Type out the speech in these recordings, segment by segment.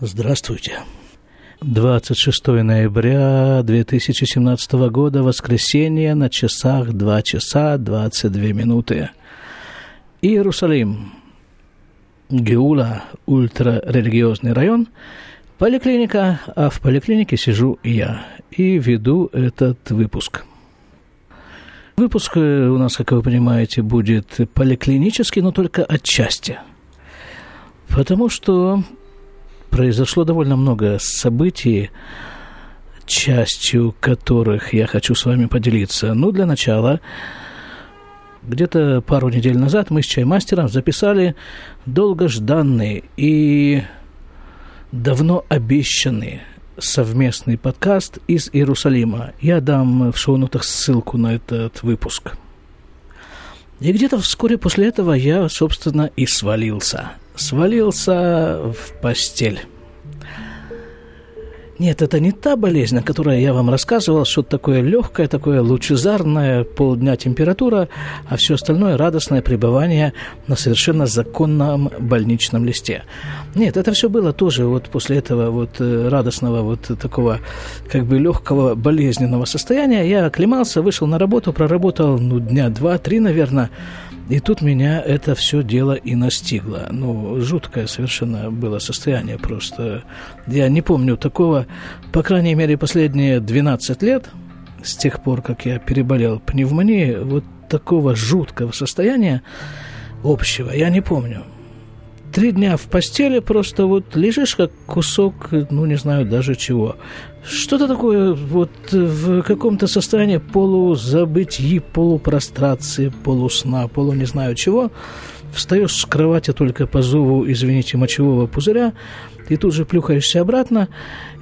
Здравствуйте. 26 ноября 2017 года, воскресенье, на часах 2 часа 22 минуты. Иерусалим. Геула, ультрарелигиозный район, поликлиника, а в поликлинике сижу я и веду этот выпуск. Выпуск э, у нас, как вы понимаете, будет поликлинический, но только отчасти. Потому что произошло довольно много событий, частью которых я хочу с вами поделиться. Ну, для начала, где-то пару недель назад мы с чаймастером записали долгожданный и давно обещанный совместный подкаст из Иерусалима. Я дам в шоу-нотах ссылку на этот выпуск. И где-то вскоре после этого я, собственно, и свалился – свалился в постель. Нет, это не та болезнь, о которой я вам рассказывал, что-то такое легкое, такое лучезарное, полдня температура, а все остальное радостное пребывание на совершенно законном больничном листе. Нет, это все было тоже вот после этого вот э, радостного вот такого как бы легкого болезненного состояния. Я оклемался, вышел на работу, проработал ну, дня два-три, наверное, и тут меня это все дело и настигло. Ну, жуткое совершенно было состояние просто. Я не помню такого, по крайней мере, последние 12 лет, с тех пор, как я переболел пневмонией, вот такого жуткого состояния общего я не помню три дня в постели просто вот лежишь как кусок, ну не знаю даже чего. Что-то такое вот в каком-то состоянии полузабытии, полупрострации, полусна, полу не знаю чего. Встаешь с кровати только по зову, извините, мочевого пузыря, и тут же плюхаешься обратно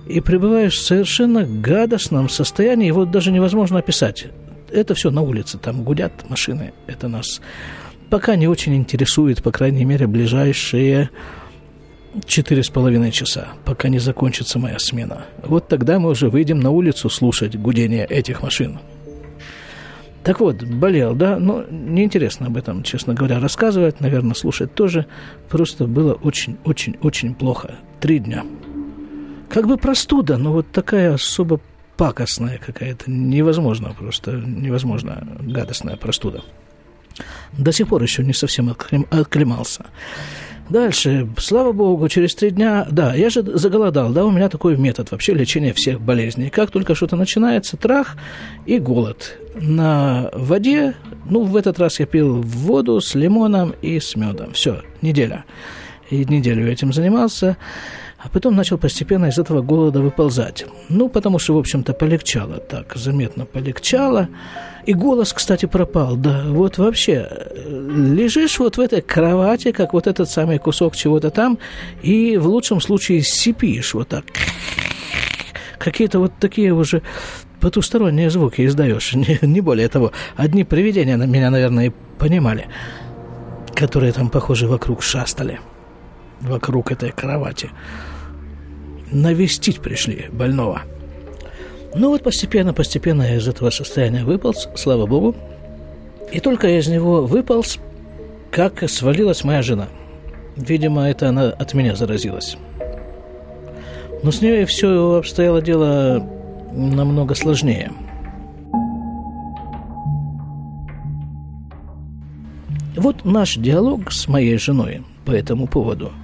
и пребываешь в совершенно гадостном состоянии, его даже невозможно описать. Это все на улице, там гудят машины, это нас пока не очень интересует, по крайней мере, ближайшие четыре с половиной часа, пока не закончится моя смена. Вот тогда мы уже выйдем на улицу слушать гудение этих машин. Так вот, болел, да, но неинтересно об этом, честно говоря, рассказывать, наверное, слушать тоже. Просто было очень-очень-очень плохо. Три дня. Как бы простуда, но вот такая особо пакостная какая-то, невозможно просто, невозможно гадостная простуда. До сих пор еще не совсем отклемался. Дальше, слава богу, через три дня, да, я же заголодал, да, у меня такой метод вообще лечения всех болезней. Как только что-то начинается, трах и голод. На воде, ну, в этот раз я пил воду с лимоном и с медом. Все, неделя. И неделю этим занимался а потом начал постепенно из этого голода выползать. Ну, потому что, в общем-то, полегчало так, заметно полегчало. И голос, кстати, пропал. Да, вот вообще, лежишь вот в этой кровати, как вот этот самый кусок чего-то там, и в лучшем случае сипишь вот так. Какие-то вот такие уже потусторонние звуки издаешь, не, не более того. Одни привидения на меня, наверное, и понимали, которые там, похоже, вокруг шастали, вокруг этой кровати навестить пришли больного. Ну вот постепенно, постепенно я из этого состояния выполз, слава богу. И только я из него выполз, как свалилась моя жена. Видимо, это она от меня заразилась. Но с ней все обстояло дело намного сложнее. Вот наш диалог с моей женой по этому поводу –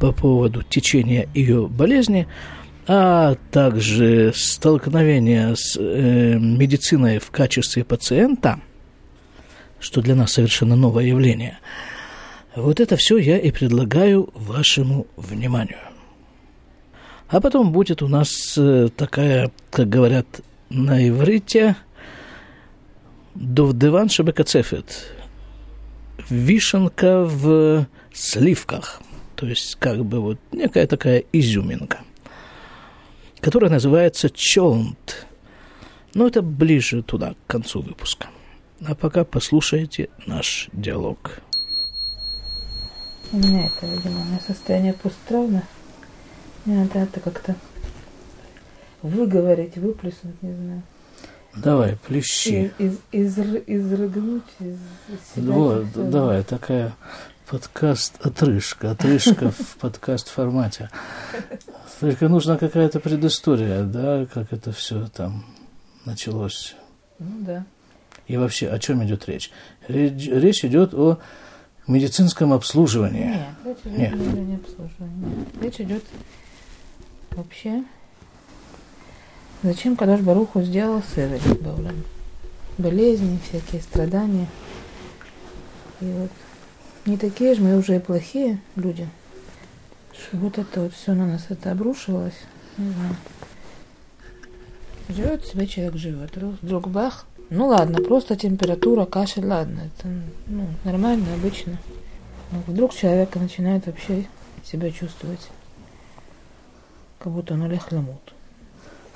по поводу течения ее болезни, а также столкновения с э, медициной в качестве пациента, что для нас совершенно новое явление. Вот это все я и предлагаю вашему вниманию. А потом будет у нас э, такая, как говорят на иврите, довдеван шабекацефет, вишенка в сливках – то есть как бы вот некая такая изюминка, которая называется чонт. Но это ближе туда, к концу выпуска. А пока послушайте наш диалог. У меня это, видимо, у меня состояние посттравмы. Мне надо это как-то выговорить, выплеснуть, не знаю. Давай, плещи. Из, из, из, изрыгнуть из, из себя. Вот, давай, такая подкаст «Отрыжка». Отрыжка в подкаст-формате. Только нужна какая-то предыстория, да, как это все там началось. Ну да. И вообще, о чем идет речь? Речь, речь идет о медицинском обслуживании. Нет, речь идет Нет. не. Нет. Речь идет вообще. Зачем Кадош Баруху сделал Баулам? Болезни, всякие страдания. И вот не такие же мы уже и плохие люди. Что вот это вот все на нас это обрушилось. Живет себе человек живет. Вдруг бах. Ну ладно, просто температура, кашель, ладно. Это ну, нормально, обычно. Но вдруг человек начинает вообще себя чувствовать, как будто он Олег Ламут.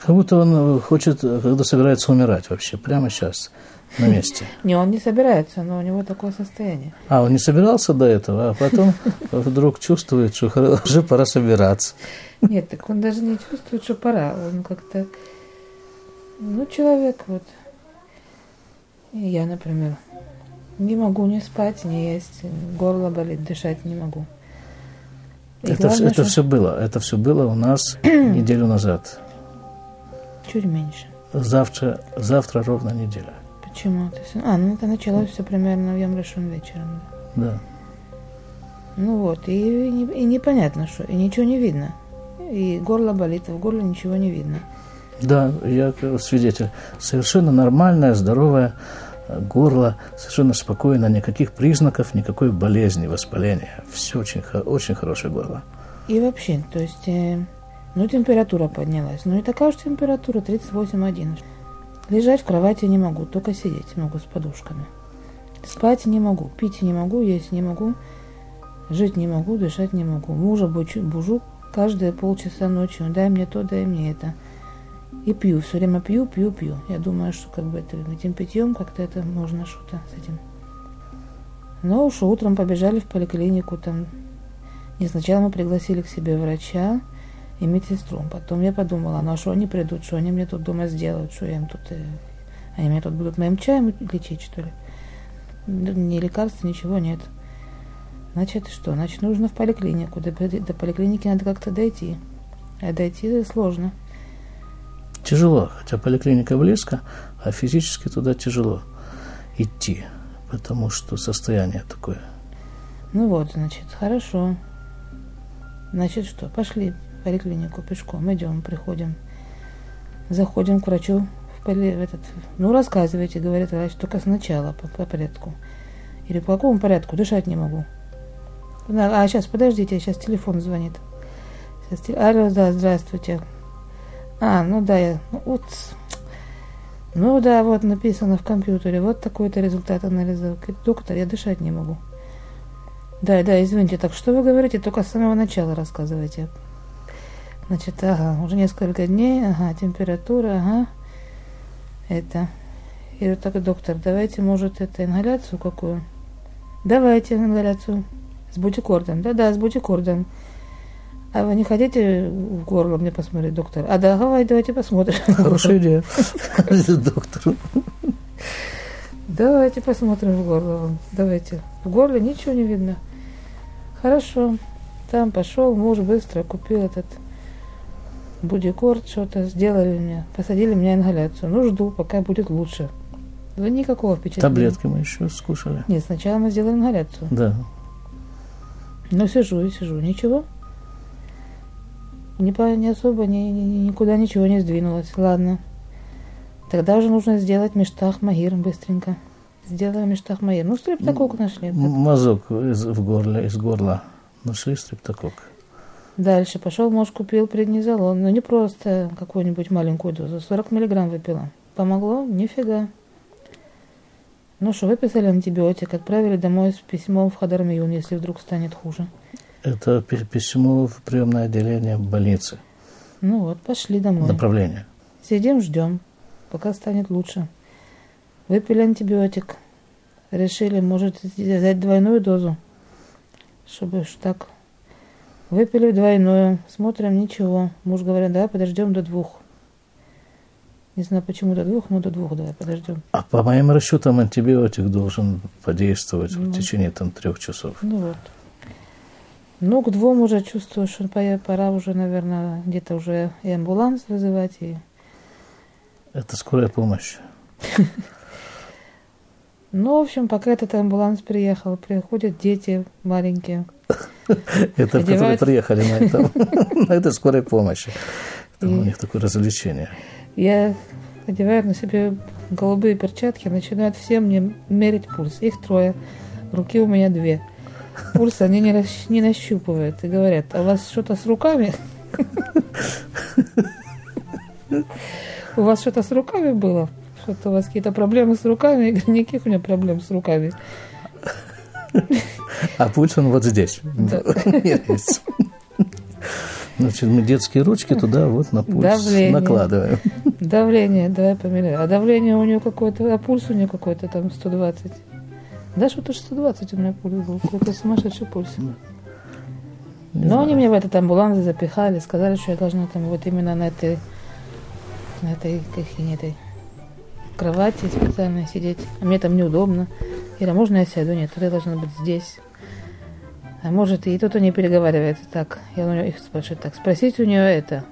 Как будто он хочет, когда собирается умирать вообще, прямо сейчас, на месте. Не, он не собирается, но у него такое состояние. А, он не собирался до этого, а потом вдруг чувствует, что уже пора собираться. Нет, так он даже не чувствует, что пора. Он как-то, ну, человек вот. Я, например, не могу не спать, не есть, горло болит, дышать не могу. И Это, главное, это что все было. Это все было у нас неделю назад. Чуть меньше. Завтра, завтра ровно неделя. Почему? А, ну это началось все примерно в Ямрешон вечером. да. Да. Ну вот, и, не- и непонятно что, и ничего не видно. И горло болит, а в горле ничего не видно. Да, я свидетель. Совершенно нормальное, здоровое э, горло, совершенно спокойно, никаких признаков, никакой болезни, воспаления. Все очень, очень хорошее горло. И вообще, то есть, э, ну, температура поднялась. Ну, и такая же температура, 38,1. Лежать в кровати не могу, только сидеть могу с подушками. Спать не могу, пить не могу, есть не могу, жить не могу, дышать не могу. Мужа бучу, бужу каждые полчаса ночью, дай мне то, дай мне это. И пью, все время пью, пью, пью. Я думаю, что как бы это, этим питьем как-то это можно что-то с этим. Но уж утром побежали в поликлинику, там не сначала мы пригласили к себе врача и медсестру. Потом я подумала, ну а что они придут, что они мне тут дома сделают, что я им тут... э, они меня тут будут моим чаем лечить, что ли? Ни лекарств, ничего нет. Значит, что? Значит, нужно в поликлинику. До, до поликлиники надо как-то дойти. А дойти сложно. Тяжело, хотя поликлиника близко, а физически туда тяжело идти, потому что состояние такое. Ну вот, значит, хорошо. Значит, что? Пошли поликлинику пешком. Идем, приходим. Заходим к врачу в, поли- в этот. Ну, рассказывайте, говорит врач, только сначала, по, по порядку. Или по какому порядку? Дышать не могу. А, сейчас, подождите, сейчас телефон звонит. Сейчас, те- Алло, да, здравствуйте. А, ну да, я. Ну, упс. Ну да, вот написано в компьютере, вот такой-то результат анализа. Доктор, я дышать не могу. Да, да, извините, так что вы говорите? Только с самого начала рассказывайте. Значит, ага, уже несколько дней, ага, температура, ага, это. И вот так, доктор, давайте, может, это ингаляцию какую? Давайте ингаляцию. С бутикордом. Да-да, с бутикордом. А вы не хотите в горло мне посмотреть, доктор? А да, давай, давайте посмотрим. Хорошая идея, доктор. Давайте посмотрим в горло. вам. Давайте. В горле ничего не видно. Хорошо. Там пошел, муж быстро купил этот будикорд, что-то сделали мне. Посадили мне ингаляцию. Ну, жду, пока будет лучше. Да никакого впечатления. Таблетки мы еще скушали. Нет, сначала мы сделали ингаляцию. Да. Ну, сижу и сижу. Ничего. Не, по, не особо, ни, ни- никуда ничего не сдвинулось. Ладно. Тогда уже нужно сделать мештах магир быстренько. Сделаем мештах магир. Ну, стриптокок нашли. Мазок из, в горле, из горла. Нашли стриптокок. Дальше пошел, муж купил преднизолон. Но не просто какую-нибудь маленькую дозу. 40 миллиграмм выпила. Помогло? Нифига. Ну что, выписали антибиотик, отправили домой с письмом в Хадармиюн, если вдруг станет хуже. Это пи- письмо в приемное отделение больницы. Ну вот, пошли домой. Направление. Сидим, ждем, пока станет лучше. Выпили антибиотик. Решили, может, взять двойную дозу, чтобы уж так. Выпили двойную, смотрим, ничего. Муж говорит, давай подождем до двух. Не знаю, почему до двух, но до двух давай подождем. А по моим расчетам антибиотик должен подействовать Ну. в течение там трех часов. Ну вот. Ну, к двум уже чувствую, что пора уже, наверное, где-то уже и амбуланс вызывать, и... Это скорая помощь. Ну, в общем, пока этот амбуланс приехал, приходят дети маленькие. Это которые приехали на этом, на этой скорой помощи. у них такое развлечение. Я одеваю на себе голубые перчатки, начинают все мне мерить пульс. Их трое, руки у меня две. Пульс они не, расщ... не нащупывают и говорят, а у вас что-то с руками? У вас что-то с руками было? Что-то у вас какие-то проблемы с руками? Никаких у меня проблем с руками. А пульс он вот здесь. Значит, мы детские ручки туда вот на пульс давление. накладываем. Давление, давай померяем. А давление у него какое-то, а пульс у него какой-то там 120. Да, что-то 120 у меня пульс был, какой-то сумасшедший пульс. Не Но знаю. они меня в этот амбуланс запихали, сказали, что я должна там вот именно на этой, на этой, как этой кровати специально сидеть. А мне там неудобно. Ира, можно я сяду? Нет, я должна быть здесь. А может, и тут они переговаривают так. Я у нее их спрашиваю так. Спросите у нее это.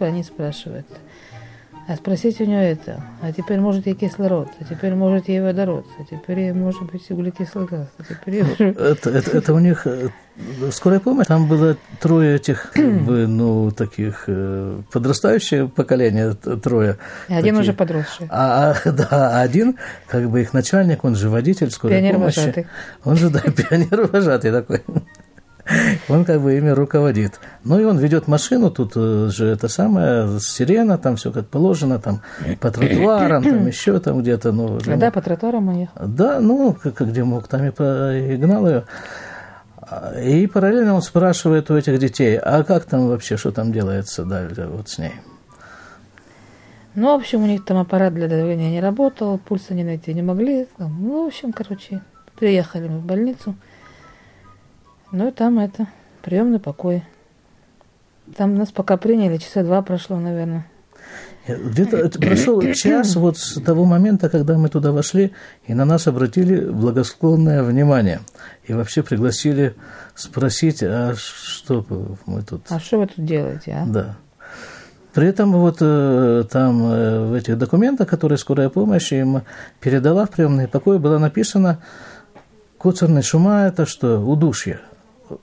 Они спрашивают. А спросить у нее это, а теперь может ей кислород, а теперь может ей водород, а теперь ей может быть углекислый газ, а теперь ей... это, это, это у них э, скорая помощь, там было трое этих, ну, таких э, подрастающее поколение, трое. Один такие. уже подросший. А, а, да, один, как бы их начальник, он же водитель скорой пионер помощи. Вожатый. Он же, да, пионер вожатый такой. Он как бы ими руководит. Ну и он ведет машину, тут э, же это самое, сирена, там все как положено, там по тротуарам, там еще там где-то. Ну, ну, да, по тротуарам ехал. Да, ну, как, где мог, там и, по, и гнал ее. И параллельно он спрашивает у этих детей, а как там вообще, что там делается дальше вот с ней? Ну, в общем, у них там аппарат для давления не работал, пульса не найти не могли. Ну, в общем, короче, приехали мы в больницу – ну и там это, приемный покой. Там нас пока приняли, часа два прошло, наверное. Где-то прошел час вот с того момента, когда мы туда вошли, и на нас обратили благосклонное внимание. И вообще пригласили спросить, а что мы тут... А что вы тут делаете, а? Да. При этом вот э, там э, в этих документах, которые скорая помощь им передала в приемный покой, было написано «Куцерный шума – это что? Удушье».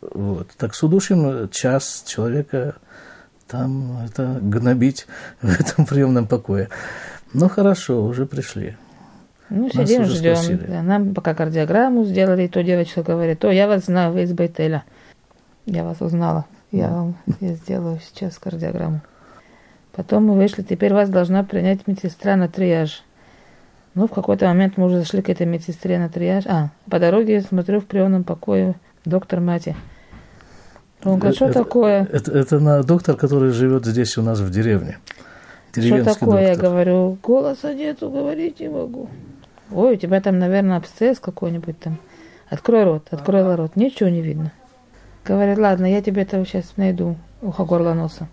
Вот. Так с удушьем час человека там это гнобить в этом приемном покое. Ну хорошо, уже пришли. Ну, сидим, Нас ждем. Да, нам пока кардиограмму сделали, и то девочка говорит, о, я вас знаю, вы из Байтеля. Я вас узнала. Я вам я сделаю сейчас кардиограмму. Потом мы вышли, теперь вас должна принять медсестра на триаж. Ну, в какой-то момент мы уже зашли к этой медсестре на триаж. А, по дороге смотрю в приемном покое доктор Мати. Он говорит, что это, такое? Это, это на доктор, который живет здесь у нас в деревне. Что такое? Доктор. Я говорю, голоса нету, говорить не могу. Ой, у тебя там, наверное, абсцесс какой-нибудь там. Открой рот, открой а рот. Ничего не видно. Говорит, ладно, я тебе это сейчас найду, ухо, горло, носа.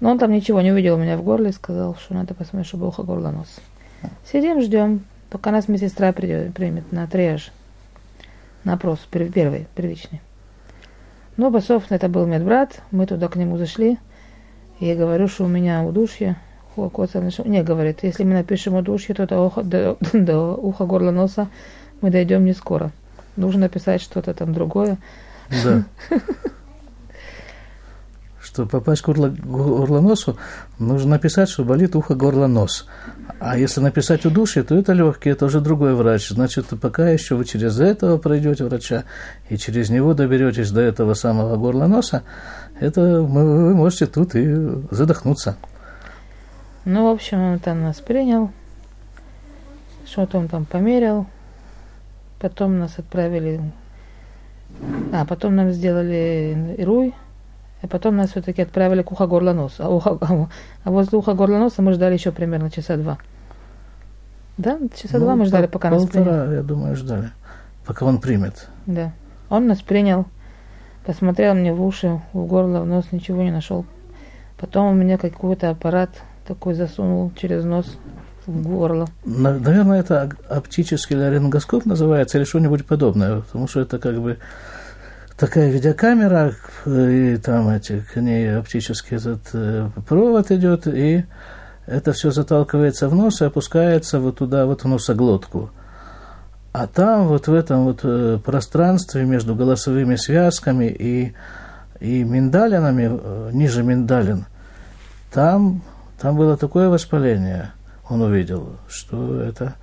Но он там ничего не увидел у меня в горле, сказал, что надо посмотреть, чтобы ухо, горло, нос. Сидим, ждем, пока нас медсестра придет, примет на триаж на опрос первый, первичный. Но ну, Басов это был медбрат, мы туда к нему зашли. И я говорю, что у меня удушье, не, говорит, если мы напишем удушье, то до уха, до, до уха, горла, носа мы дойдем не скоро. Нужно написать что-то там другое. Да. Что попасть к горлоносу, нужно написать, что болит ухо, горло, нос. А если написать удушье, то это легкий, это уже другой врач. Значит, пока еще вы через этого пройдете врача и через него доберетесь до этого самого горла носа, это вы можете тут и задохнуться. Ну, в общем, он там нас принял, что-то он там померил, потом нас отправили, а потом нам сделали руй, а потом нас все-таки отправили к ухо горло нос. А, ухо, а возле уха горла носа мы ждали еще примерно часа два. Да, часа ну, два мы ждали, пока нас принял. я думаю, ждали, пока он примет. Да. Он нас принял, посмотрел мне в уши, в горло, в нос, ничего не нашел. Потом у меня какой-то аппарат такой засунул через нос в горло. Наверное, это оптический ларингоскоп называется или что-нибудь подобное, потому что это как бы такая видеокамера, и там эти, к ней оптический этот э, провод идет, и это все заталкивается в нос и опускается вот туда, вот в носоглотку. А там, вот в этом вот э, пространстве между голосовыми связками и, и миндалинами, э, ниже миндалин, там, там было такое воспаление, он увидел, что это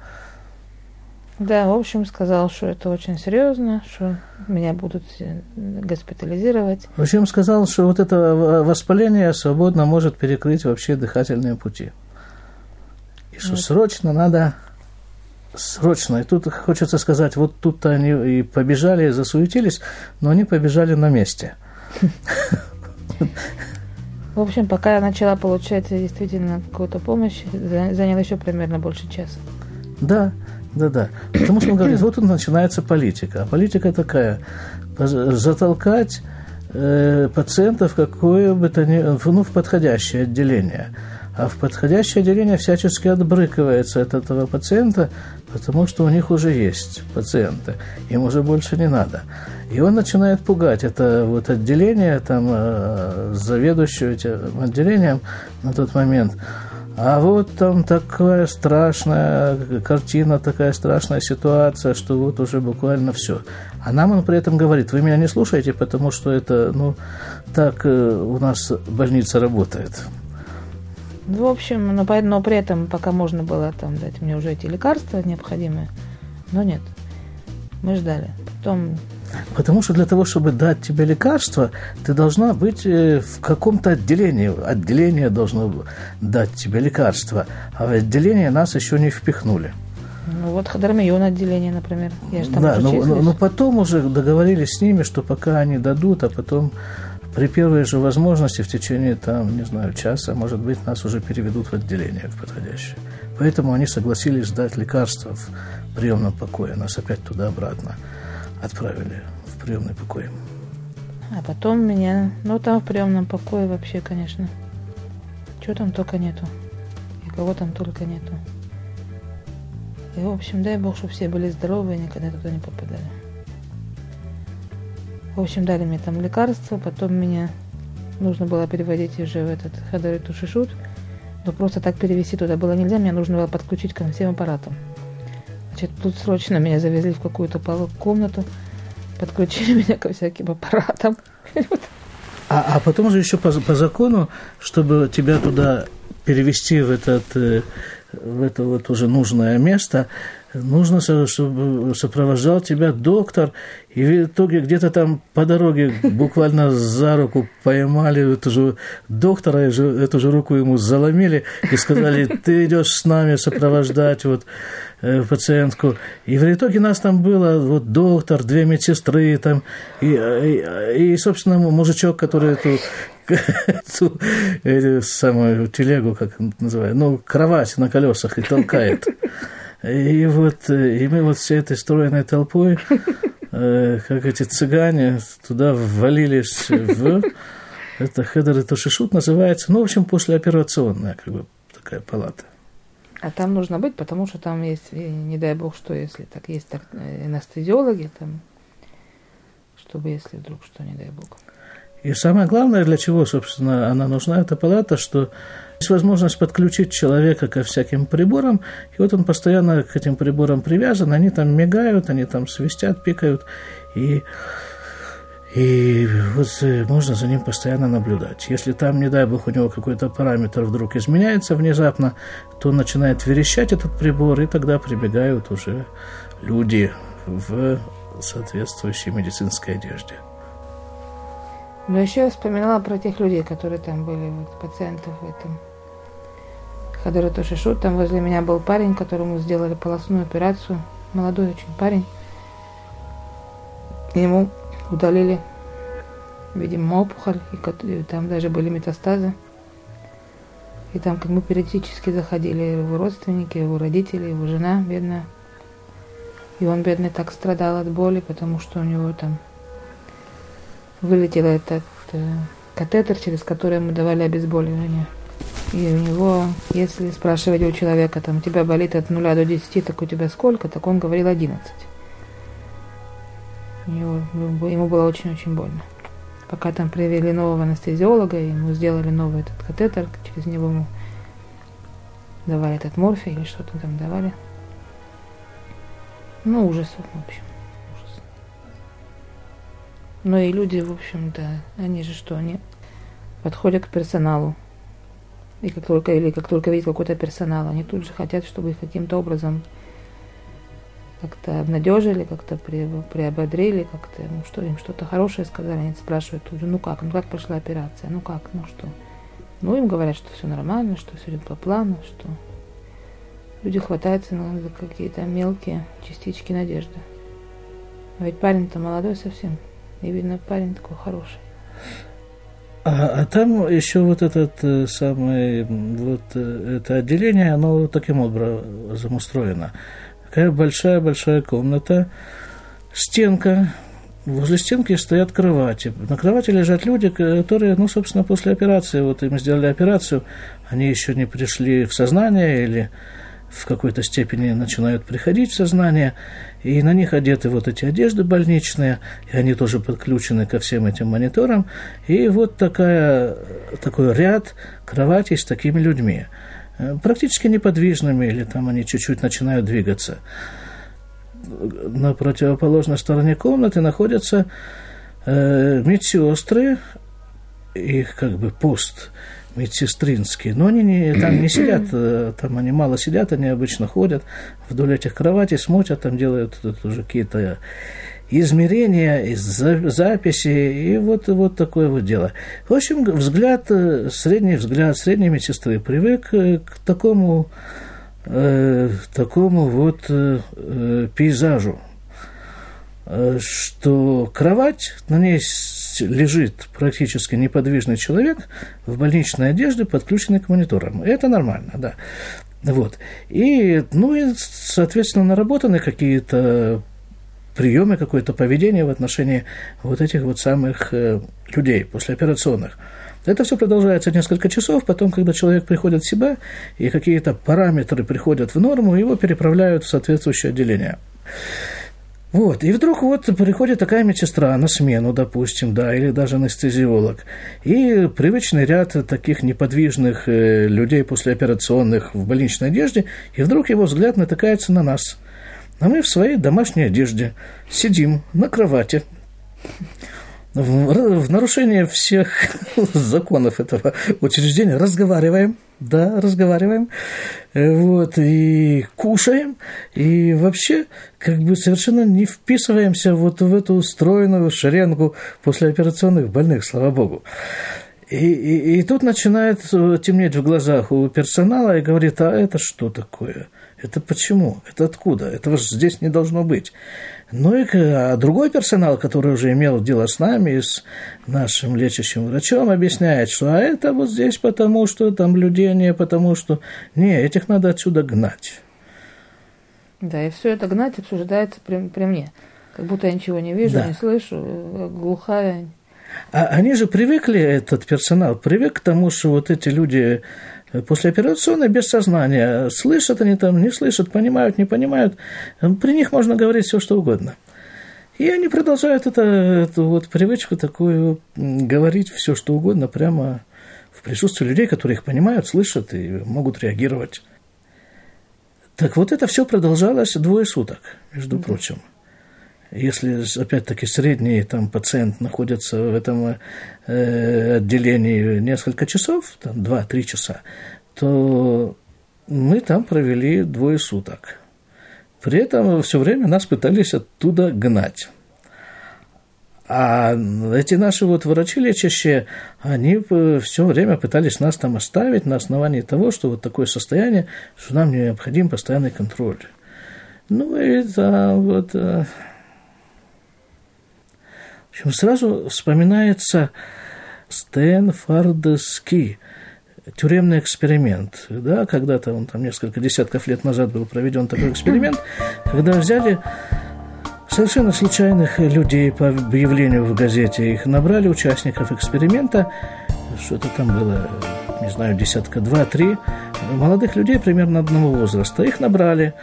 да, в общем, сказал, что это очень серьезно, что меня будут э, госпитализировать. В общем, сказал, что вот это воспаление свободно может перекрыть вообще дыхательные пути. И что вот. срочно надо, срочно. И тут хочется сказать, вот тут они и побежали, и засуетились, но они побежали на месте. В общем, пока я начала получать действительно какую-то помощь, заняло еще примерно больше часа. Да, да-да. Потому что он говорит, вот тут начинается политика. А политика такая, затолкать э, пациента в какое бы то ни ну, в подходящее отделение. А в подходящее отделение всячески отбрыкивается от этого пациента, потому что у них уже есть пациенты, им уже больше не надо. И он начинает пугать это вот отделение, там, э, заведующую этим отделением на тот момент – а вот там такая страшная картина, такая страшная ситуация, что вот уже буквально все. А нам он при этом говорит, вы меня не слушаете, потому что это, ну, так э, у нас больница работает. Ну, в общем, но, но при этом пока можно было там дать мне уже эти лекарства необходимые, но нет. Мы ждали. Потом Потому что для того, чтобы дать тебе лекарство, ты должна быть э, в каком-то отделении. Отделение должно дать тебе лекарство. А в отделение нас еще не впихнули. Ну вот Хадармион отделение, например. Я же там да, но, но, но потом уже договорились с ними, что пока они дадут, а потом при первой же возможности в течение, там, не знаю, часа, может быть, нас уже переведут в отделение в подходящее. Поэтому они согласились сдать лекарства в приемном покое, нас опять туда-обратно отправили в приемный покой. А потом меня, ну там в приемном покое вообще, конечно, чего там только нету. И кого там только нету. И, в общем, дай бог, чтобы все были здоровы и никогда туда не попадали. В общем, дали мне там лекарства, потом меня нужно было переводить уже в этот Хадарит Тушишут, но просто так перевести туда было нельзя, мне нужно было подключить ко всем аппаратам. Тут срочно меня завезли в какую-то комнату, подключили меня ко всяким аппаратам. А, а потом же еще по, по закону, чтобы тебя туда перевести в этот э, в это вот уже нужное место, нужно, чтобы сопровождал тебя доктор, и в итоге где-то там по дороге буквально за руку поймали эту же доктора, эту же руку ему заломили и сказали, ты идешь с нами сопровождать вот э, пациентку. И в итоге нас там было вот доктор, две медсестры там, и, и, и собственно, мужичок, который эту эту самую телегу, как называют, ну, кровать на колесах и толкает. И вот и мы вот всей этой стройной толпой, э, как эти цыгане, туда ввалились в... Это хедер и тошишут называется. Ну, в общем, послеоперационная как бы такая палата. А там нужно быть, потому что там есть, не дай бог, что если так есть так, э, анестезиологи, там, чтобы если вдруг что, не дай бог. И самое главное, для чего, собственно, она нужна, эта палата, что есть возможность подключить человека ко всяким приборам, и вот он постоянно к этим приборам привязан, они там мигают, они там свистят, пикают, и, и вот э, можно за ним постоянно наблюдать. Если там, не дай бог, у него какой-то параметр вдруг изменяется внезапно, то начинает верещать этот прибор, и тогда прибегают уже люди в соответствующей медицинской одежде. Но еще я вспоминала про тех людей, которые там были, вот, пациентов в этом. Тоже шут. Там возле меня был парень, которому сделали полостную операцию. Молодой очень парень. Ему удалили, видимо, опухоль. И там даже были метастазы. И там к нему периодически заходили его родственники, его родители, его жена бедная. И он, бедный, так страдал от боли, потому что у него там вылетел этот э, катетер, через который ему давали обезболивание. И у него, если спрашивать у человека, там, у тебя болит от 0 до 10, так у тебя сколько, так он говорил 11. него, ему было очень-очень больно. Пока там привели нового анестезиолога, ему сделали новый этот катетер, через него ему давали этот морфий или что-то там давали. Ну, ужас, в общем. Ужас. Ну и люди, в общем-то, они же что, они подходят к персоналу. И как только, или как только видят какой-то персонал, они тут же хотят, чтобы их каким-то образом как-то обнадежили, как-то при, приободрили, как-то, ну что, им что-то хорошее сказали, они спрашивают тут же, ну как, ну как прошла операция, ну как, ну что. Ну им говорят, что все нормально, что все идет по плану, что люди хватаются ну, какие-то мелкие частички надежды. А ведь парень-то молодой совсем, и видно, парень такой хороший. А, а там еще вот этот э, самый, вот э, это отделение, оно таким образом устроено. Такая большая-большая комната, стенка, возле стенки стоят кровати. На кровати лежат люди, которые, ну, собственно, после операции, вот им сделали операцию, они еще не пришли в сознание или в какой-то степени начинают приходить в сознание, и на них одеты вот эти одежды больничные, и они тоже подключены ко всем этим мониторам, и вот такая, такой ряд кроватей с такими людьми, э, практически неподвижными, или там они чуть-чуть начинают двигаться. На противоположной стороне комнаты находятся э, медсестры, их как бы пост – медсестринские. Но они не, там не сидят, э, там они мало сидят, они обычно ходят вдоль этих кроватей, смотрят, там делают уже какие-то измерения, записи, и вот, вот такое вот дело. В общем, взгляд, э, средний взгляд средней медсестры привык э, к такому, э, такому вот э, пейзажу, что кровать, на ней лежит практически неподвижный человек в больничной одежде, подключенный к мониторам. Это нормально, да. Вот. И, ну и, соответственно, наработаны какие-то приемы, какое-то поведение в отношении вот этих вот самых э, людей послеоперационных. Это все продолжается несколько часов, потом, когда человек приходит в себя, и какие-то параметры приходят в норму, его переправляют в соответствующее отделение. Вот, и вдруг вот приходит такая медсестра на смену, допустим, да, или даже анестезиолог, и привычный ряд таких неподвижных э, людей послеоперационных в больничной одежде, и вдруг его взгляд натыкается на нас. А мы в своей домашней одежде сидим на кровати, в, в нарушение всех законов этого учреждения разговариваем, да, разговариваем, э, вот, и кушаем, и вообще как бы совершенно не вписываемся вот в эту устроенную шеренгу послеоперационных больных, слава богу. И, и, и тут начинает темнеть в глазах у персонала и говорит, а это что такое? Это почему? Это откуда? Этого же здесь не должно быть. Ну и а другой персонал, который уже имел дело с нами, с нашим лечащим врачом, объясняет, что а это вот здесь потому, что там людей не, потому что... Не, этих надо отсюда гнать. Да, и все это гнать обсуждается при, при мне. Как будто я ничего не вижу, да. не слышу, глухая. А они же привыкли, этот персонал, привык к тому, что вот эти люди послеоперационно без сознания. Слышат они там, не слышат, понимают, не понимают. При них можно говорить все, что угодно. И они продолжают это, эту вот привычку такую говорить все, что угодно, прямо в присутствии людей, которые их понимают, слышат и могут реагировать. Так вот это все продолжалось двое суток, между mm-hmm. прочим. Если, опять-таки, средний там, пациент находится в этом э, отделении несколько часов, там, 2-3 часа, то мы там провели двое суток. При этом все время нас пытались оттуда гнать. А эти наши вот врачи лечащие, они все время пытались нас там оставить на основании того, что вот такое состояние, что нам необходим постоянный контроль. Ну и да, вот э, общем, сразу вспоминается Стэнфордский тюремный эксперимент. Да, когда-то он там несколько десятков лет назад был проведен такой эксперимент, когда взяли совершенно случайных людей по объявлению в газете, их набрали участников эксперимента, что-то там было, не знаю, десятка два-три, молодых людей примерно одного возраста. Их набрали,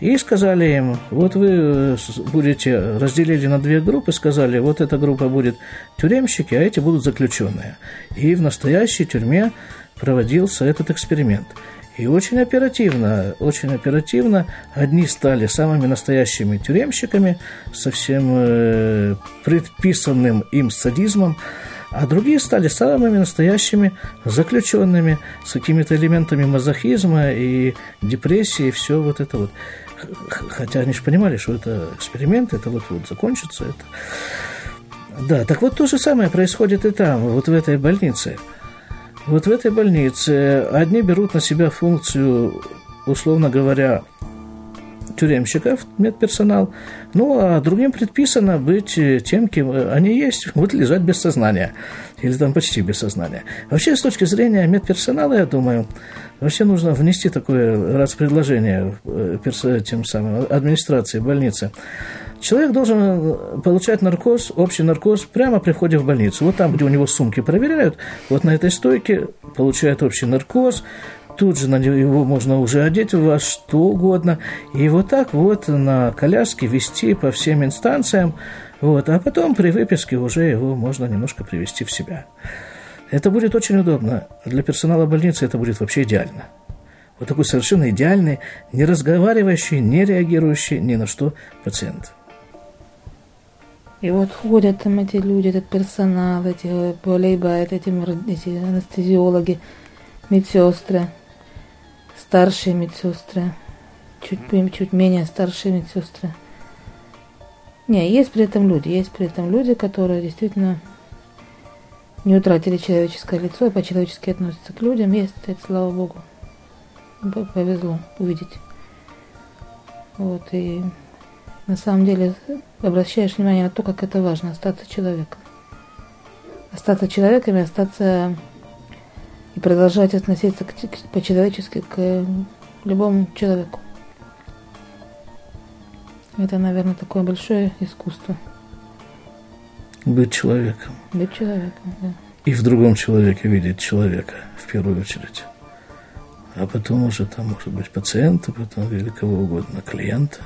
И сказали им, вот вы э, будете разделили на две группы, сказали, вот эта группа будет тюремщики, а эти будут заключенные. И в настоящей тюрьме проводился этот эксперимент. И очень оперативно, очень оперативно одни стали самыми настоящими тюремщиками со всем э, предписанным им садизмом, а другие стали самыми настоящими заключенными с какими-то элементами мазохизма и депрессии, и все вот это вот. Хотя они же понимали, что это эксперимент, это вот-вот закончится. Это... Да, так вот то же самое происходит и там, вот в этой больнице. Вот в этой больнице одни берут на себя функцию, условно говоря, тюремщиков, медперсонал. Ну, а другим предписано быть тем, кем они есть, вот лежать без сознания. Или там почти без сознания. Вообще, с точки зрения медперсонала, я думаю, вообще нужно внести такое раз предложение э, тем самым администрации больницы. Человек должен получать наркоз, общий наркоз прямо при входе в больницу. Вот там, где у него сумки проверяют, вот на этой стойке получает общий наркоз, тут же на него можно уже одеть во что угодно, и вот так вот на коляске вести по всем инстанциям, вот, а потом при выписке уже его можно немножко привести в себя. Это будет очень удобно. Для персонала больницы это будет вообще идеально. Вот такой совершенно идеальный, не разговаривающий, не реагирующий ни на что пациент. И вот ходят там эти люди, этот персонал, эти волейбают, эти, эти анестезиологи, медсестры старшие медсестры, чуть, чуть менее старшие медсестры. Не, есть при этом люди, есть при этом люди, которые действительно не утратили человеческое лицо и по-человечески относятся к людям. Есть, это, слава Богу. Повезло увидеть. Вот, и на самом деле обращаешь внимание на то, как это важно, остаться человеком. Остаться человеком и остаться и продолжать относиться по-человечески к любому человеку. Это, наверное, такое большое искусство. Быть человеком. Быть человеком, да. И в другом человеке видеть человека, в первую очередь. А потом уже там, может быть, пациента, потом или кого угодно, клиента.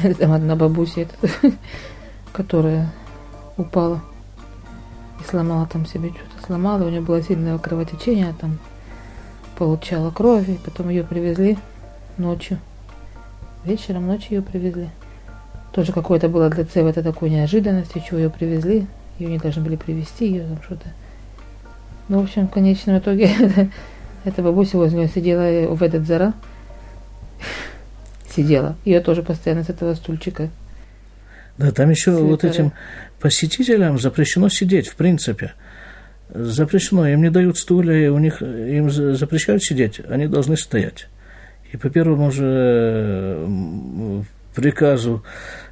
Там одна бабуся, которая упала и сломала там себе что-то. Сломала, у нее было сильное кровотечение, там получала кровь, и потом ее привезли ночью. Вечером, ночью ее привезли. Тоже какое-то было для Цева это такой неожиданностью, чего ее привезли. Ее не должны были привезти, ее там что-то. Ну, в общем, в конечном итоге эта бабуся возле нее сидела в этот зара. Сидела. Ее тоже постоянно с этого стульчика да, там еще Святая. вот этим посетителям запрещено сидеть, в принципе. Запрещено, им не дают стулья, у них, им запрещают сидеть, они должны стоять. И по первому же приказу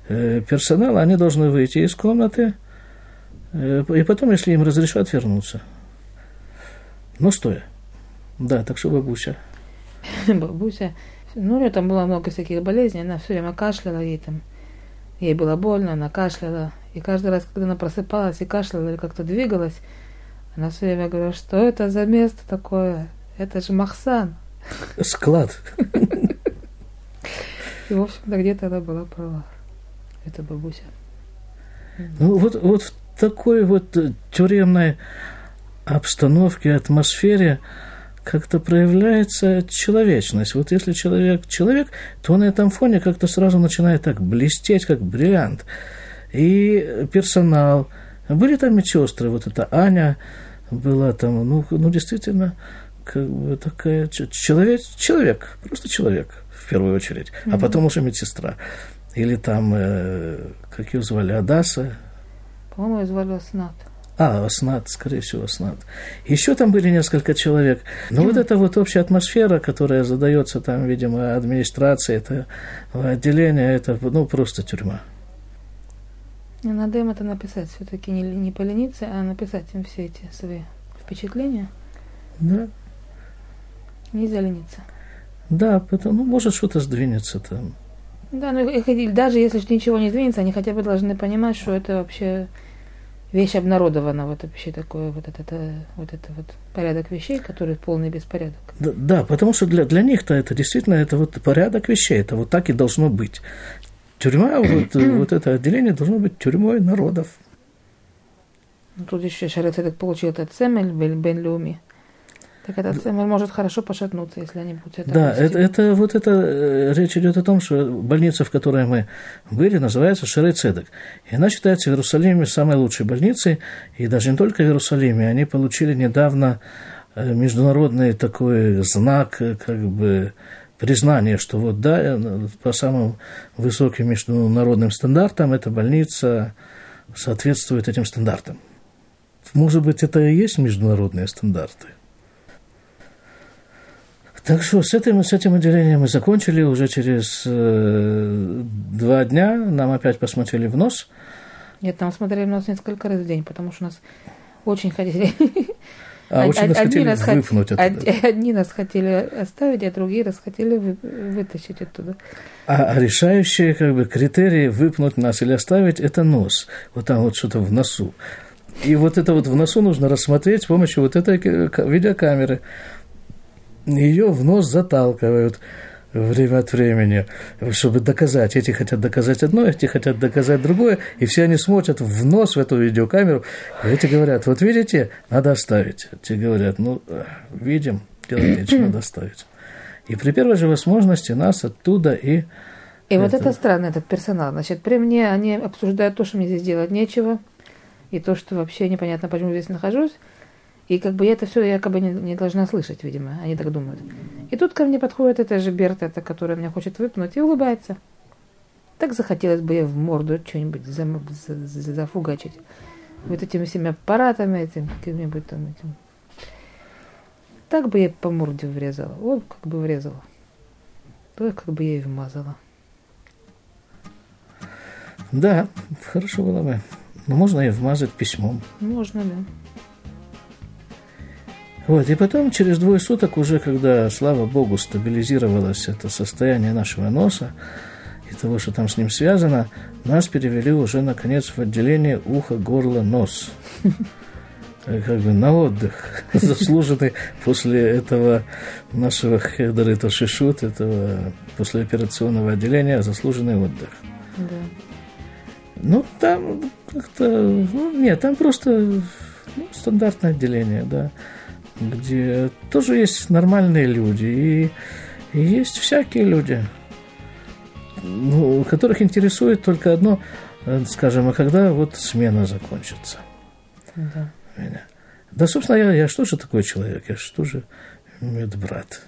э, персонала они должны выйти из комнаты, э, и потом, если им разрешат, вернуться. Но стоя. Да, так что бабуся. Бабуся. Ну, у нее там было много всяких болезней, она все время кашляла, ей там Ей было больно, она кашляла. И каждый раз, когда она просыпалась и кашляла или как-то двигалась, она все время говорила, что это за место такое? Это же Махсан. Склад. И, в общем-то, где-то она была права. Это бабуся. Ну, вот, вот в такой вот тюремной обстановке, атмосфере, как-то проявляется человечность. Вот если человек человек, то на этом фоне как-то сразу начинает так блестеть, как бриллиант. И персонал. Были там медсестры, вот эта Аня была там, ну, ну действительно, как бы такая человек, человек, просто человек в первую очередь, mm-hmm. а потом уже медсестра. Или там, э, как ее звали, Адаса. По-моему, ее звали Аснат. А, Оснат, скорее всего, Оснат. Еще там были несколько человек. Но вот эта вот общая атмосфера, которая задается там, видимо, администрацией, это отделение, это ну, просто тюрьма. Надо им это написать, все-таки не, не полениться, а написать им все эти свои впечатления. Да. Нельзя лениться. Да, потому, ну, может, что-то сдвинется там. Да, ну даже если ничего не сдвинется, они хотя бы должны понимать, что это вообще вещь обнародована, вот вообще такое, вот это, вот это вот порядок вещей, который полный беспорядок. Да, да потому что для, для них-то это действительно это вот порядок вещей, это вот так и должно быть. Тюрьма, вот, вот это отделение должно быть тюрьмой народов. Ну, тут еще Шарецедек получил этот Семель Бен Люми. Так этот Семель может хорошо пошатнуться, если они будут это Да, это, это, вот это э, речь идет о том, что больница, в которой мы были, называется Шарей Цедек. И она считается в Иерусалиме самой лучшей больницей, и даже не только в Иерусалиме, они получили недавно э, международный такой знак, э, как бы признание, что вот да, по самым высоким международным стандартам эта больница соответствует этим стандартам. Может быть, это и есть международные стандарты. Так что с этим, с этим отделением мы закончили. Уже через э, два дня нам опять посмотрели в нос. Нет, нам смотрели в нос несколько раз в день, потому что нас очень хотели... А очень нас хотели нас выпнуть оттуда. Одни нас хотели оставить, а другие нас хотели вытащить оттуда. А, а решающие как бы, критерии выпнуть нас или оставить – это нос. Вот там вот что-то в носу. И вот это вот в носу нужно рассмотреть с помощью вот этой видеокамеры. Ее в нос заталкивают время от времени, чтобы доказать. Эти хотят доказать одно, эти хотят доказать другое, и все они смотрят в нос в эту видеокамеру, эти говорят, вот видите, надо оставить. Те говорят, ну, видим, делать нечего, надо оставить. И при первой же возможности нас оттуда и... И это... вот это странно, этот персонал. Значит, при мне они обсуждают то, что мне здесь делать нечего, и то, что вообще непонятно, почему здесь нахожусь. И как бы я это все якобы не, не должна слышать, видимо, они так думают. И тут ко мне подходит эта же Берта, эта, которая меня хочет выпнуть, и улыбается. Так захотелось бы ей в морду что-нибудь зам, за, за, зафугачить. Вот этими всеми аппаратами, этим каким-нибудь там этим. Так бы я по морде врезала. Вот как бы врезала. То как бы я и вмазала. Да, хорошо было бы. Но можно и вмазать письмом. Можно, да. Вот, и потом, через двое суток, уже когда, слава богу, стабилизировалось это состояние нашего носа и того, что там с ним связано, нас перевели уже, наконец, в отделение ухо, горло, нос. Как бы на отдых, заслуженный после этого нашего хедера, это шишут, этого послеоперационного отделения, заслуженный отдых. Да. Ну, там как-то, ну, нет, там просто ну, стандартное отделение, да где тоже есть нормальные люди и, и есть всякие люди, ну, которых интересует только одно, э, скажем, а когда вот смена закончится. Да. Меня. Да, собственно, я, я что же такой человек? Я что же медбрат?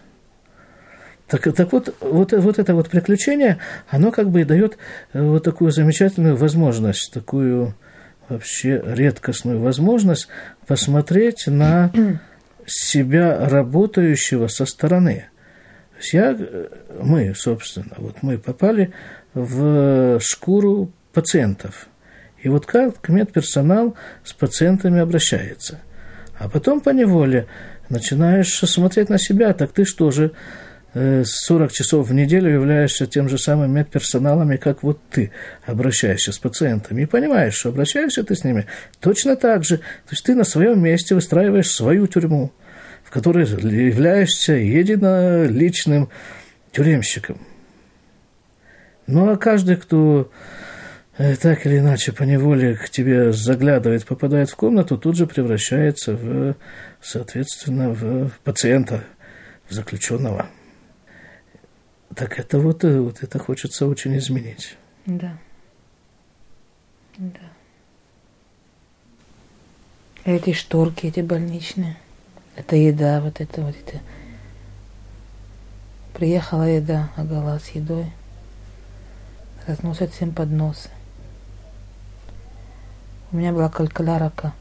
Так, так вот, вот, вот это вот приключение, оно как бы дает э, вот такую замечательную возможность, такую вообще редкостную возможность посмотреть на себя работающего со стороны. Я, мы, собственно, вот мы попали в шкуру пациентов. И вот как медперсонал с пациентами обращается. А потом по неволе начинаешь смотреть на себя, так ты что же 40 э, часов в неделю являешься тем же самым медперсоналом, как вот ты обращаешься с пациентами. И понимаешь, что обращаешься ты с ними точно так же. То есть ты на своем месте выстраиваешь свою тюрьму, в которой являешься единоличным тюремщиком. Ну а каждый, кто э, так или иначе по неволе к тебе заглядывает, попадает в комнату, тут же превращается в, соответственно, в пациента, в заключенного. Так это вот, э, вот это хочется очень изменить. Да. Да. Эти шторки, эти больничные. Это еда, вот это вот это. Приехала еда, агала с едой. Разносят всем подносы. У меня была калькулярака,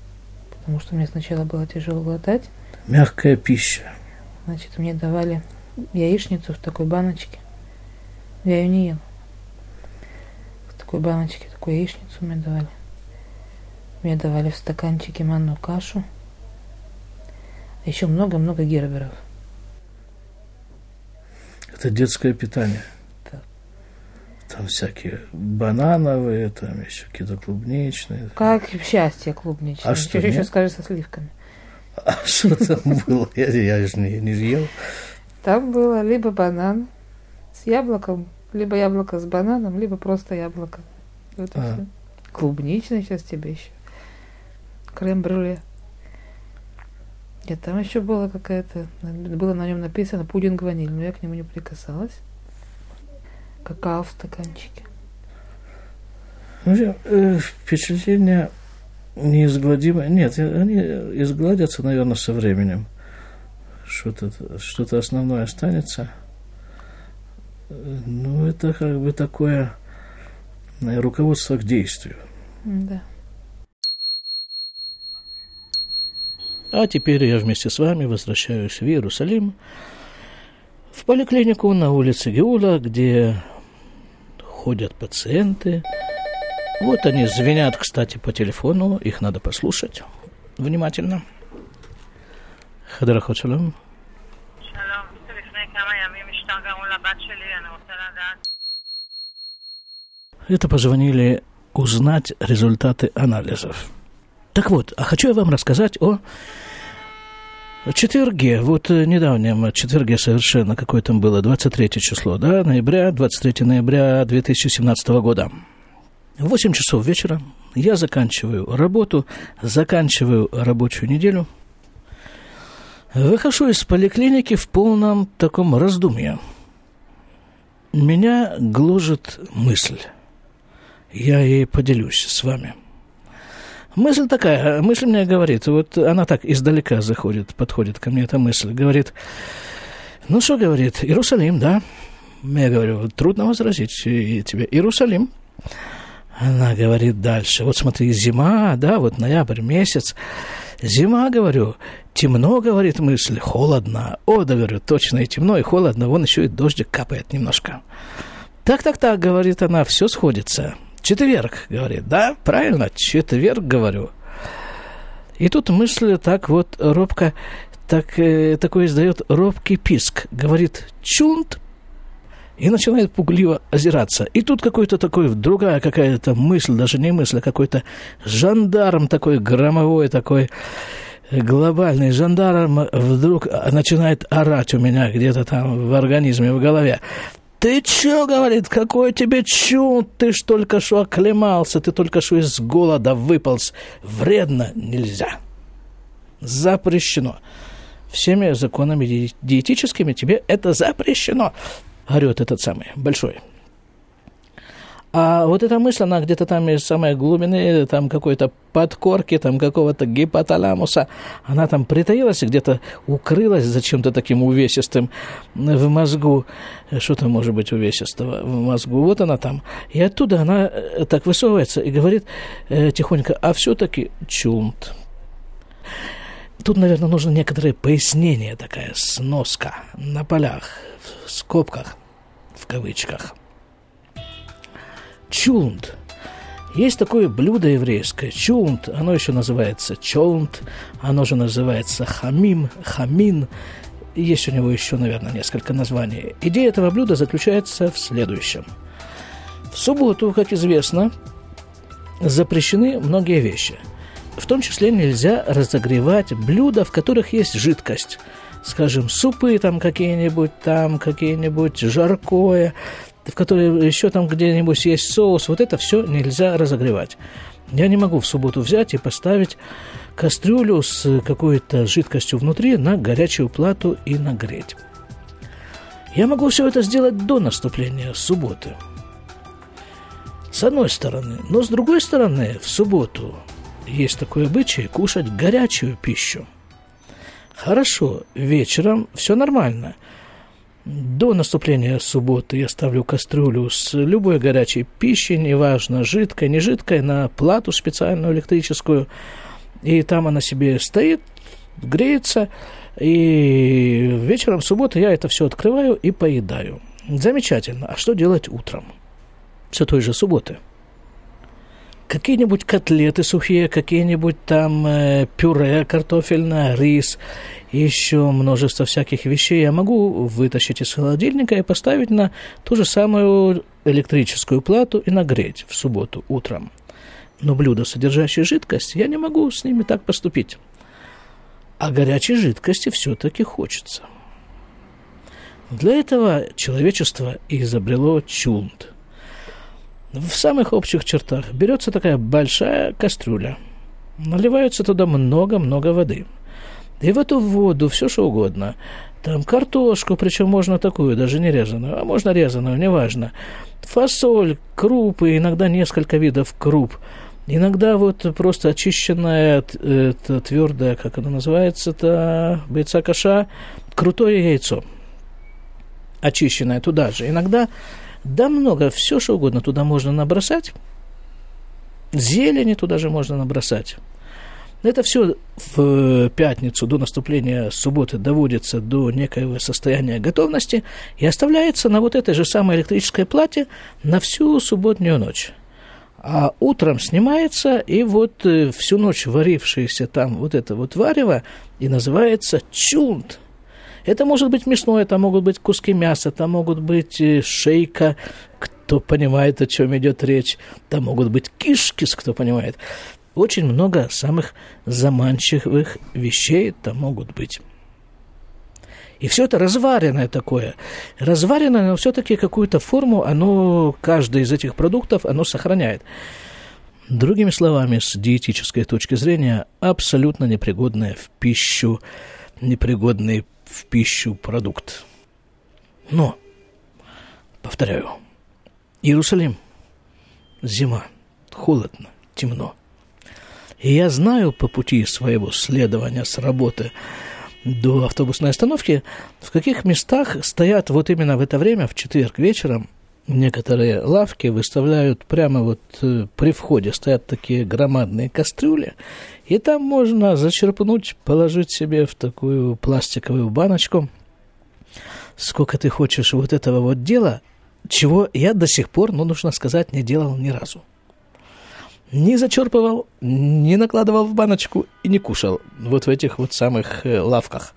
потому что мне сначала было тяжело глотать. Мягкая пища. Значит, мне давали яичницу в такой баночке. Я ее не ем. В такой баночке такую яичницу мне давали. Мне давали в стаканчике манную кашу. А еще много-много герберов. Это детское питание. Да. там всякие банановые, там еще какие-то клубничные. Как счастье клубничное. А что, Еще, еще нет? скажи со сливками. А что там было? Я, я же не, не ел. Там было либо банан с яблоком, либо яблоко с бананом, либо просто яблоко. Вот А. всё. Клубничный сейчас тебе еще. Крем-брюле. Нет, там еще было какая-то, было на нем написано пудинг ваниль, но я к нему не прикасалась. Какао в стаканчике. В общем, э, впечатления неизгладимые. Нет, э, они изгладятся, наверное, со временем. Что-то что основное останется ну, это как бы такое э, руководство к действию. Да. А теперь я вместе с вами возвращаюсь в Иерусалим, в поликлинику на улице Геула, где ходят пациенты. Вот они звенят, кстати, по телефону, их надо послушать внимательно. Хадра Хочалам. Это позвонили узнать результаты анализов. Так вот, а хочу я вам рассказать о четверге, вот э, недавнем четверге совершенно, какое там было, 23 число, да, ноября, 23 ноября 2017 года. В 8 часов вечера я заканчиваю работу, заканчиваю рабочую неделю, выхожу из поликлиники в полном таком раздумье. Меня гложет мысль – я ей поделюсь с вами. Мысль такая, мысль мне говорит, вот она так издалека заходит, подходит ко мне эта мысль, говорит, ну что, говорит, Иерусалим, да? Я говорю, трудно возразить тебе, Иерусалим. Она говорит дальше, вот смотри, зима, да, вот ноябрь месяц, зима, говорю, темно, говорит мысль, холодно. О, да, говорю, точно и темно, и холодно, вон еще и дождик капает немножко. Так, так, так, говорит она, все сходится. Четверг, говорит, да, правильно, четверг, говорю. И тут мысль так вот робко, так, э, такой издает робкий писк. Говорит, чунт, и начинает пугливо озираться. И тут какой-то такой, другая какая-то мысль, даже не мысль, а какой-то жандарм такой громовой, такой глобальный жандарм вдруг начинает орать у меня где-то там в организме, в голове. Ты чё, говорит, какой тебе чун? Ты ж только что оклемался, ты только что из голода выполз. Вредно нельзя. Запрещено. Всеми законами ди- диетическими тебе это запрещено. Орет этот самый, большой. А вот эта мысль, она где-то там из самой глубины, там какой-то подкорки, там какого-то гипоталамуса, она там притаилась, где-то укрылась зачем-то таким увесистым в мозгу. Что там может быть увесистого в мозгу? Вот она там. И оттуда она э, так высовывается и говорит э, тихонько, а все-таки чунт. Тут, наверное, нужно некоторое пояснение, такая сноска на полях, в скобках, в кавычках. Чулнт. Есть такое блюдо еврейское, чулнт, оно еще называется чолнт, оно же называется хамим, хамин, есть у него еще, наверное, несколько названий. Идея этого блюда заключается в следующем. В субботу, как известно, запрещены многие вещи. В том числе нельзя разогревать блюда, в которых есть жидкость. Скажем, супы там какие-нибудь, там какие-нибудь жаркое, в которой еще там где-нибудь есть соус. Вот это все нельзя разогревать. Я не могу в субботу взять и поставить кастрюлю с какой-то жидкостью внутри на горячую плату и нагреть. Я могу все это сделать до наступления субботы. С одной стороны. Но с другой стороны, в субботу есть такой обычай кушать горячую пищу. Хорошо, вечером все нормально. До наступления субботы я ставлю кастрюлю с любой горячей пищей, неважно, жидкой, не жидкой, на плату специальную электрическую. И там она себе стоит, греется, и вечером субботы я это все открываю и поедаю. Замечательно. А что делать утром? Все той же субботы. Какие-нибудь котлеты сухие, какие-нибудь там э, пюре картофельное, рис, еще множество всяких вещей я могу вытащить из холодильника и поставить на ту же самую электрическую плату и нагреть в субботу утром. Но блюда, содержащие жидкость, я не могу с ними так поступить. А горячей жидкости все-таки хочется. Для этого человечество изобрело чулнт – в самых общих чертах берется такая большая кастрюля, наливается туда много-много воды. И в эту воду все что угодно. Там картошку, причем можно такую, даже не резаную, а можно резаную, неважно. Фасоль, крупы, иногда несколько видов круп. Иногда вот просто очищенная, это твердая, как она называется, это бойца каша, крутое яйцо. Очищенное туда же. Иногда да много, все что угодно туда можно набросать. Зелени туда же можно набросать. Это все в пятницу до наступления субботы доводится до некоего состояния готовности и оставляется на вот этой же самой электрической плате на всю субботнюю ночь. А утром снимается, и вот э, всю ночь варившееся там вот это вот варево и называется чунт – это может быть мясное, это могут быть куски мяса, там могут быть э, шейка, кто понимает, о чем идет речь, там могут быть кишки, кто понимает. Очень много самых заманчивых вещей там могут быть. И все это разваренное такое. Разваренное, но все-таки какую-то форму, оно, каждый из этих продуктов, оно сохраняет. Другими словами, с диетической точки зрения, абсолютно непригодное в пищу, непригодный в пищу продукт. Но, повторяю, Иерусалим, зима, холодно, темно. И я знаю по пути своего следования с работы до автобусной остановки, в каких местах стоят вот именно в это время, в четверг вечером, некоторые лавки выставляют прямо вот э, при входе, стоят такие громадные кастрюли, и там можно зачерпнуть, положить себе в такую пластиковую баночку, сколько ты хочешь вот этого вот дела, чего я до сих пор, ну, нужно сказать, не делал ни разу. Не зачерпывал, не накладывал в баночку и не кушал вот в этих вот самых э, лавках.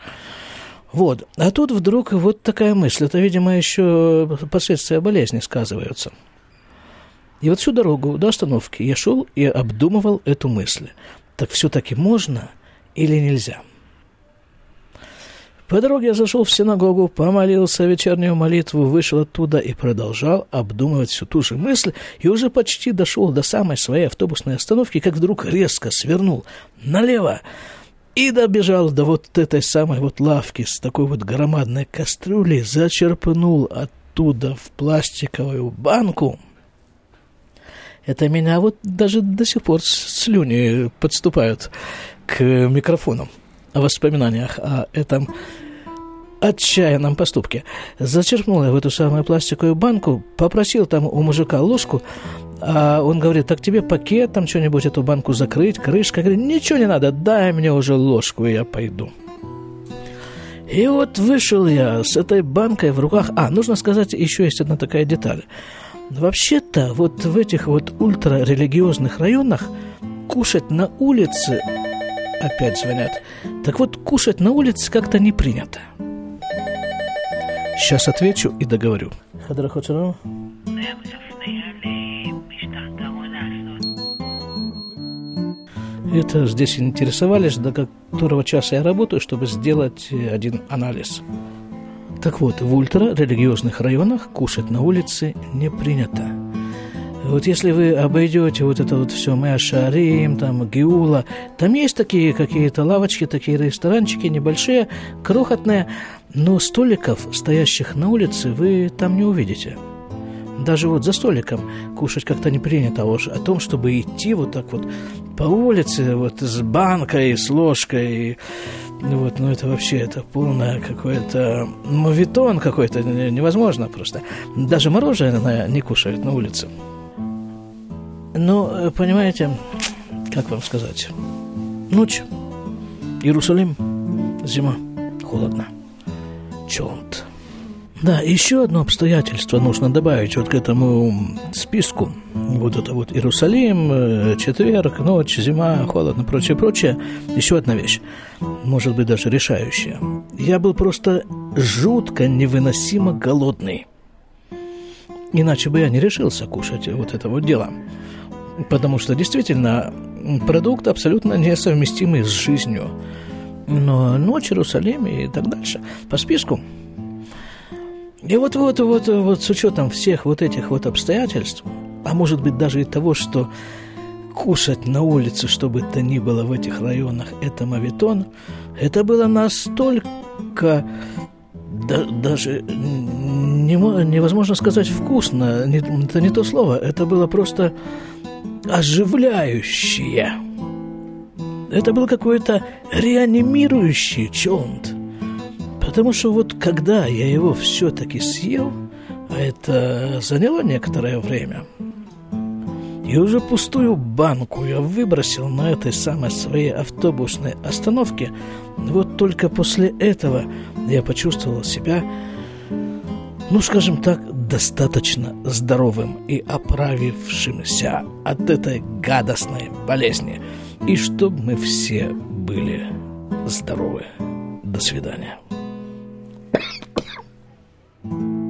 Вот. А тут вдруг вот такая мысль. Это, видимо, еще последствия болезни сказываются. И вот всю дорогу до остановки я шел и обдумывал эту мысль. Так все-таки можно или нельзя? По дороге я зашел в синагогу, помолился вечернюю молитву, вышел оттуда и продолжал обдумывать всю ту же мысль, и уже почти дошел до самой своей автобусной остановки, как вдруг резко свернул налево и добежал до вот этой самой вот лавки с такой вот громадной кастрюлей, зачерпнул оттуда в пластиковую банку. Это меня вот даже до сих пор слюни подступают к микрофону о воспоминаниях о этом отчаянном поступке. Зачерпнул я в эту самую пластиковую банку, попросил там у мужика ложку, а он говорит, так тебе пакет, там что-нибудь, эту банку закрыть, крышка. Говорит, ничего не надо, дай мне уже ложку, и я пойду. И вот вышел я с этой банкой в руках. А, нужно сказать, еще есть одна такая деталь. Вообще-то вот в этих вот ультрарелигиозных районах кушать на улице, опять звонят, так вот кушать на улице как-то не принято. Сейчас отвечу и договорю. Хадрахочарам. Это здесь интересовались, до которого часа я работаю, чтобы сделать один анализ. Так вот, в ультрарелигиозных районах кушать на улице не принято. Вот если вы обойдете вот это вот все Мэшарим, там Геула, там есть такие какие-то лавочки, такие ресторанчики небольшие, крохотные, но столиков, стоящих на улице, вы там не увидите – даже вот за столиком кушать как-то не принято, а уж о том, чтобы идти вот так вот по улице, вот с банкой, с ложкой, вот, ну это вообще, это полное какое-то мовитон какой-то, невозможно просто. Даже мороженое не кушают на улице. Ну, понимаете, как вам сказать, ночь, Иерусалим, зима, холодно, чонт. Да, еще одно обстоятельство нужно добавить вот к этому списку. Вот это вот Иерусалим, э, четверг, ночь, зима, холодно, прочее, прочее. Еще одна вещь, может быть, даже решающая. Я был просто жутко невыносимо голодный. Иначе бы я не решился кушать вот это вот дело. Потому что действительно продукт абсолютно несовместимый с жизнью. Но ночь в Иерусалиме и так дальше. По списку и вот, вот, вот, вот с учетом всех вот этих вот обстоятельств, а может быть даже и того, что кушать на улице, чтобы то ни было в этих районах, это мавитон, это было настолько да, даже не, невозможно сказать вкусно, не, это не то слово, это было просто оживляющее. Это был какой-то реанимирующий чонт. Потому что вот когда я его все-таки съел, а это заняло некоторое время, и уже пустую банку я выбросил на этой самой своей автобусной остановке, вот только после этого я почувствовал себя, ну, скажем так, достаточно здоровым и оправившимся от этой гадостной болезни. И чтобы мы все были здоровы. До свидания. thank you